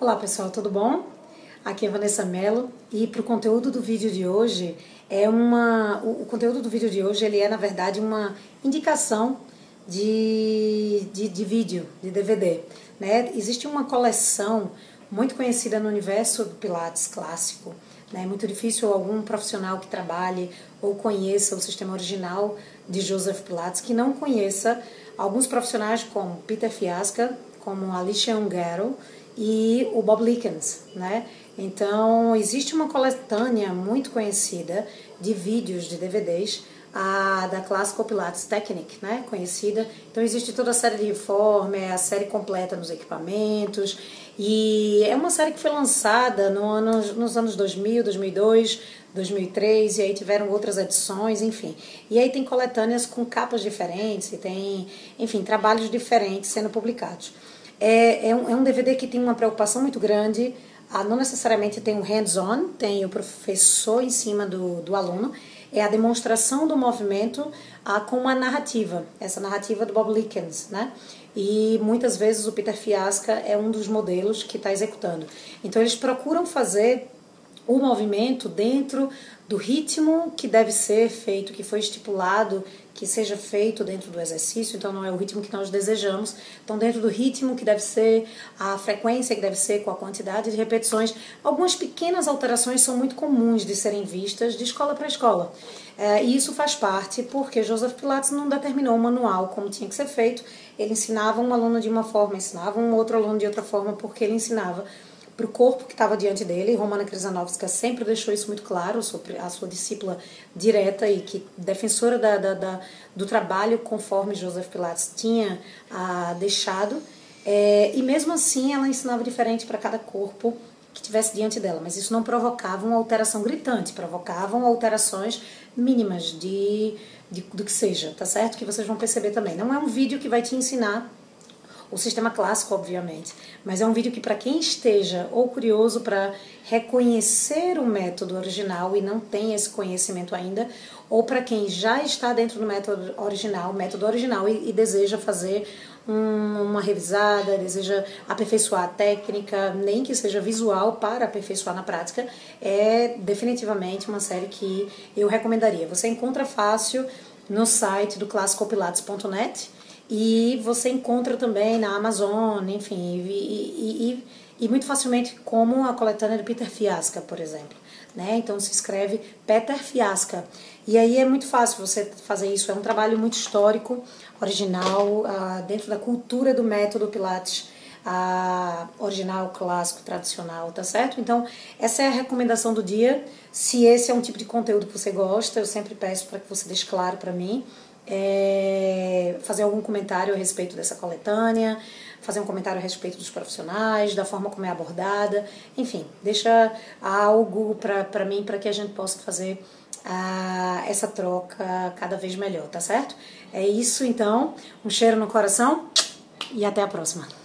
Olá pessoal, tudo bom? Aqui é Vanessa Mello e para o conteúdo do vídeo de hoje é uma o, o, conteúdo do vídeo de hoje ele é na verdade uma indicação de, de, de vídeo de DVD, né? Existe uma coleção muito conhecida no universo do Pilates clássico, né? É muito difícil algum profissional que trabalhe ou conheça o sistema original de Joseph Pilates que não conheça alguns profissionais como Peter Fiasca, como Alicia Ungaro e o Bob Likens, né? Então, existe uma coletânea muito conhecida de vídeos, de DVDs, a da Classical Pilates Technique, né, conhecida. Então existe toda a série de reforma, a série completa nos equipamentos, e é uma série que foi lançada no ano, nos anos 2000, 2002, 2003, e aí tiveram outras edições, enfim. E aí tem coletâneas com capas diferentes, e tem, enfim, trabalhos diferentes sendo publicados. É, é, um, é um DVD que tem uma preocupação muito grande. Ah, não necessariamente tem o hands-on, tem o professor em cima do, do aluno. É a demonstração do movimento ah, com uma narrativa, essa narrativa do Bob Likens, né? E muitas vezes o Peter Fiasca é um dos modelos que está executando. Então eles procuram fazer o movimento dentro do ritmo que deve ser feito, que foi estipulado que seja feito dentro do exercício, então não é o ritmo que nós desejamos. Então, dentro do ritmo que deve ser, a frequência que deve ser, com a quantidade de repetições, algumas pequenas alterações são muito comuns de serem vistas de escola para escola. É, e isso faz parte porque Joseph Pilates não determinou um manual como tinha que ser feito. Ele ensinava um aluno de uma forma, ensinava um outro aluno de outra forma, porque ele ensinava para o corpo que estava diante dele. Romana Krizanovska sempre deixou isso muito claro, a sua discípula direta e que defensora da, da, da do trabalho conforme Joseph Pilates tinha ah, deixado. É, e mesmo assim ela ensinava diferente para cada corpo que tivesse diante dela, mas isso não provocava uma alteração gritante, provocavam alterações mínimas de, de, do que seja, tá certo? Que vocês vão perceber também. Não é um vídeo que vai te ensinar o sistema clássico, obviamente, mas é um vídeo que para quem esteja ou curioso para reconhecer o método original e não tem esse conhecimento ainda, ou para quem já está dentro do método original, método original e, e deseja fazer um, uma revisada, deseja aperfeiçoar a técnica, nem que seja visual para aperfeiçoar na prática, é definitivamente uma série que eu recomendaria. Você encontra fácil no site do classicopilates.net e você encontra também na Amazon, enfim, e, e, e, muito facilmente como a coletânea de Peter Fiasca, por exemplo. Né? Então se escreve Peter Fiasca. E aí é muito fácil você fazer isso. É um trabalho muito histórico, original, uh, dentro da cultura do método Pilates. Original, clássico, tradicional, tá certo? Então, essa é a recomendação do dia. Se esse é um tipo de conteúdo que você gosta, eu sempre peço para que você deixe claro para mim é, fazer algum comentário a respeito dessa coletânea, fazer um comentário a respeito dos profissionais, da forma como é abordada, enfim, deixa algo para mim para que a gente possa fazer a, essa troca cada vez melhor, tá certo? É isso então, um cheiro no coração e até a próxima.